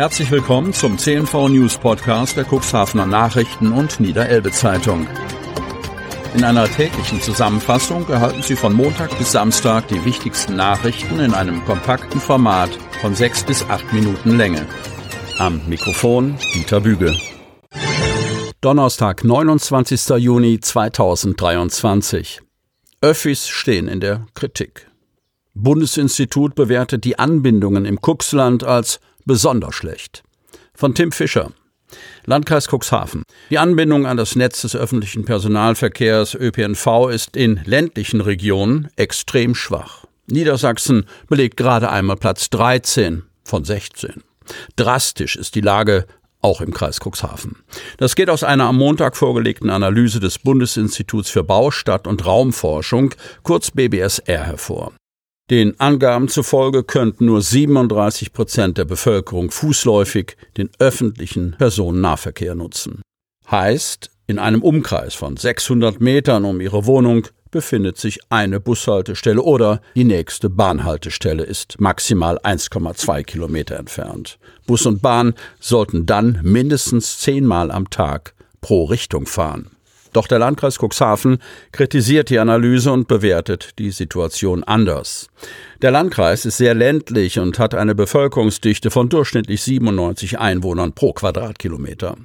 Herzlich willkommen zum CNV News Podcast der Cuxhavener Nachrichten und Niederelbe Zeitung. In einer täglichen Zusammenfassung erhalten Sie von Montag bis Samstag die wichtigsten Nachrichten in einem kompakten Format von sechs bis acht Minuten Länge. Am Mikrofon Dieter Büge. Donnerstag, 29. Juni 2023. Öffis stehen in der Kritik. Bundesinstitut bewertet die Anbindungen im Cuxland als besonders schlecht. Von Tim Fischer. Landkreis Cuxhaven. Die Anbindung an das Netz des öffentlichen Personalverkehrs ÖPNV ist in ländlichen Regionen extrem schwach. Niedersachsen belegt gerade einmal Platz 13 von 16. Drastisch ist die Lage auch im Kreis Cuxhaven. Das geht aus einer am Montag vorgelegten Analyse des Bundesinstituts für Bau, Stadt und Raumforschung, kurz BBSR, hervor. Den Angaben zufolge könnten nur 37 Prozent der Bevölkerung fußläufig den öffentlichen Personennahverkehr nutzen. Heißt, in einem Umkreis von 600 Metern um ihre Wohnung befindet sich eine Bushaltestelle oder die nächste Bahnhaltestelle ist maximal 1,2 Kilometer entfernt. Bus und Bahn sollten dann mindestens zehnmal am Tag pro Richtung fahren. Doch der Landkreis Cuxhaven kritisiert die Analyse und bewertet die Situation anders. Der Landkreis ist sehr ländlich und hat eine Bevölkerungsdichte von durchschnittlich 97 Einwohnern pro Quadratkilometer.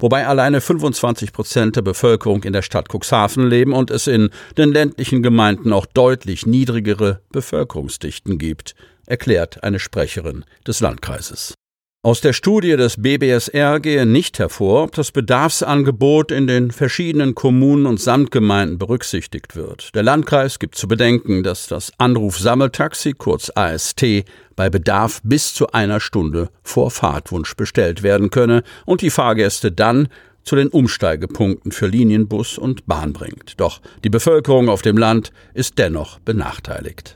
Wobei alleine 25 Prozent der Bevölkerung in der Stadt Cuxhaven leben und es in den ländlichen Gemeinden auch deutlich niedrigere Bevölkerungsdichten gibt, erklärt eine Sprecherin des Landkreises. Aus der Studie des BBSR gehe nicht hervor, ob das Bedarfsangebot in den verschiedenen Kommunen und Samtgemeinden berücksichtigt wird. Der Landkreis gibt zu bedenken, dass das Anruf-Sammeltaxi, kurz AST, bei Bedarf bis zu einer Stunde vor Fahrtwunsch bestellt werden könne und die Fahrgäste dann zu den Umsteigepunkten für Linienbus und Bahn bringt. Doch die Bevölkerung auf dem Land ist dennoch benachteiligt.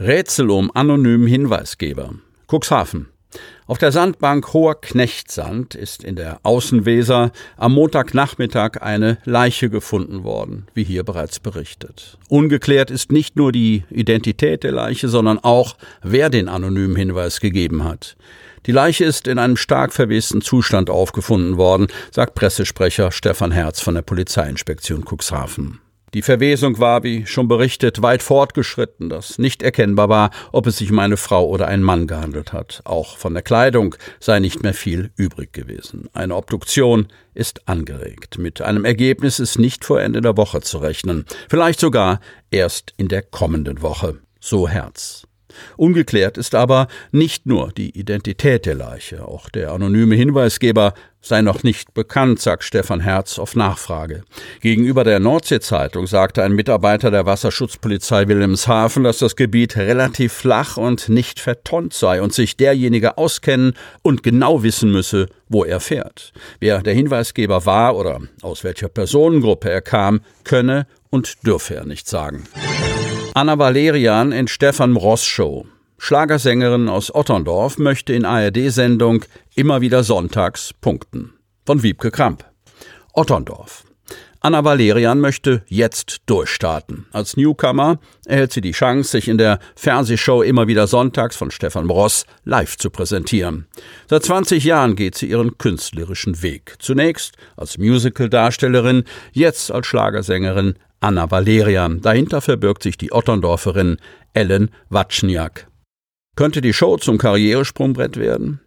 Rätsel um anonymen Hinweisgeber. Cuxhaven. Auf der Sandbank Hoher Knechtsand ist in der Außenweser am Montagnachmittag eine Leiche gefunden worden, wie hier bereits berichtet. Ungeklärt ist nicht nur die Identität der Leiche, sondern auch, wer den anonymen Hinweis gegeben hat. Die Leiche ist in einem stark verwesten Zustand aufgefunden worden, sagt Pressesprecher Stefan Herz von der Polizeiinspektion Cuxhaven. Die Verwesung war, wie schon berichtet, weit fortgeschritten, dass nicht erkennbar war, ob es sich um eine Frau oder einen Mann gehandelt hat. Auch von der Kleidung sei nicht mehr viel übrig gewesen. Eine Obduktion ist angeregt. Mit einem Ergebnis ist nicht vor Ende der Woche zu rechnen. Vielleicht sogar erst in der kommenden Woche. So Herz. Ungeklärt ist aber nicht nur die Identität der Leiche, auch der anonyme Hinweisgeber sei noch nicht bekannt, sagt Stefan Herz auf Nachfrage. Gegenüber der Nordsee-Zeitung sagte ein Mitarbeiter der Wasserschutzpolizei Wilhelmshaven, dass das Gebiet relativ flach und nicht vertonnt sei und sich derjenige auskennen und genau wissen müsse, wo er fährt. Wer der Hinweisgeber war oder aus welcher Personengruppe er kam, könne und dürfe er nicht sagen. Anna Valerian in Stefan Ross Show. Schlagersängerin aus Otterndorf möchte in ARD-Sendung immer wieder sonntags punkten. Von Wiebke Kramp. Otterndorf. Anna Valerian möchte jetzt durchstarten. Als Newcomer erhält sie die Chance, sich in der Fernsehshow immer wieder sonntags von Stefan Ross live zu präsentieren. Seit 20 Jahren geht sie ihren künstlerischen Weg. Zunächst als Musical-Darstellerin, jetzt als Schlagersängerin Anna Valerian. Dahinter verbirgt sich die Otterndorferin Ellen Watschniak. Könnte die Show zum Karrieresprungbrett werden?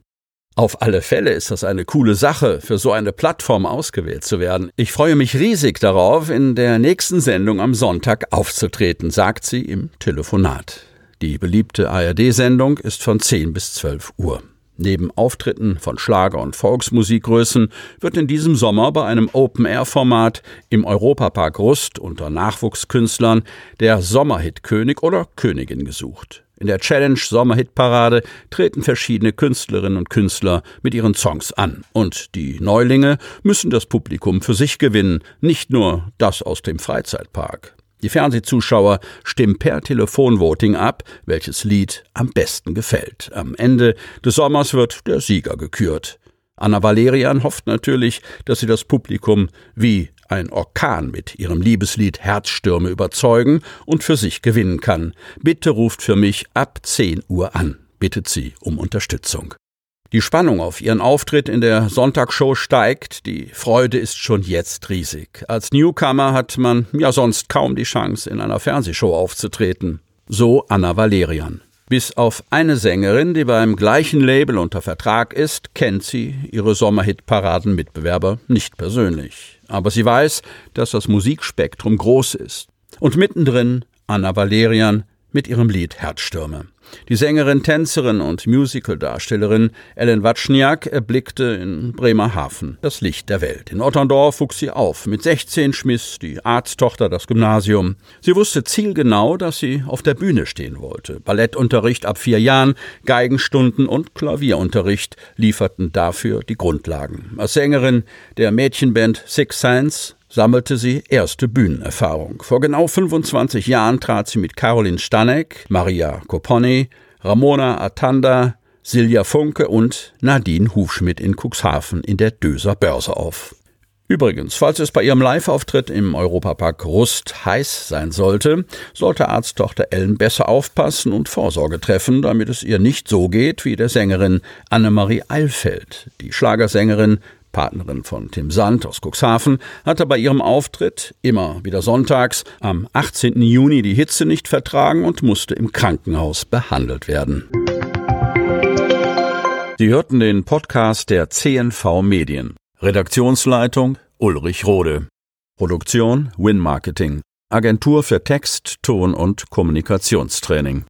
Auf alle Fälle ist das eine coole Sache, für so eine Plattform ausgewählt zu werden. Ich freue mich riesig darauf, in der nächsten Sendung am Sonntag aufzutreten, sagt sie im Telefonat. Die beliebte ARD-Sendung ist von 10 bis 12 Uhr. Neben Auftritten von Schlager- und Volksmusikgrößen wird in diesem Sommer bei einem Open-Air-Format im Europapark Rust unter Nachwuchskünstlern der Sommerhit-König oder Königin gesucht. In der Challenge Sommerhitparade treten verschiedene Künstlerinnen und Künstler mit ihren Songs an. Und die Neulinge müssen das Publikum für sich gewinnen, nicht nur das aus dem Freizeitpark. Die Fernsehzuschauer stimmen per Telefonvoting ab, welches Lied am besten gefällt. Am Ende des Sommers wird der Sieger gekürt. Anna Valerian hofft natürlich, dass sie das Publikum wie ein Orkan mit ihrem Liebeslied Herzstürme überzeugen und für sich gewinnen kann. Bitte ruft für mich ab 10 Uhr an, bittet sie um Unterstützung. Die Spannung auf ihren Auftritt in der Sonntagsshow steigt, die Freude ist schon jetzt riesig. Als Newcomer hat man ja sonst kaum die Chance, in einer Fernsehshow aufzutreten. So Anna Valerian. Bis auf eine Sängerin, die beim gleichen Label unter Vertrag ist, kennt sie ihre Sommerhit-Paraden-Mitbewerber nicht persönlich. Aber sie weiß, dass das Musikspektrum groß ist. Und mittendrin Anna Valerian mit ihrem Lied Herzstürme. Die Sängerin, Tänzerin und Musicaldarstellerin Ellen Watschniak erblickte in Bremerhaven das Licht der Welt. In Otterndorf wuchs sie auf. Mit 16 schmiss die Arzttochter das Gymnasium. Sie wusste zielgenau, dass sie auf der Bühne stehen wollte. Ballettunterricht ab vier Jahren, Geigenstunden und Klavierunterricht lieferten dafür die Grundlagen. Als Sängerin der Mädchenband Six Sense sammelte sie erste Bühnenerfahrung. Vor genau 25 Jahren trat sie mit Caroline Stanek, Maria Kopony, Ramona Atanda, Silja Funke und Nadine Hufschmidt in Cuxhaven in der Döser Börse auf. Übrigens, falls es bei ihrem Live-Auftritt im Europapark Rust heiß sein sollte, sollte Arzttochter Ellen besser aufpassen und Vorsorge treffen, damit es ihr nicht so geht wie der Sängerin Annemarie Eilfeld. Die Schlagersängerin Partnerin von Tim Sand aus Cuxhaven, hatte bei ihrem Auftritt, immer wieder sonntags, am 18. Juni die Hitze nicht vertragen und musste im Krankenhaus behandelt werden. Sie hörten den Podcast der CNV Medien. Redaktionsleitung Ulrich Rode. Produktion Win Marketing. Agentur für Text, Ton und Kommunikationstraining.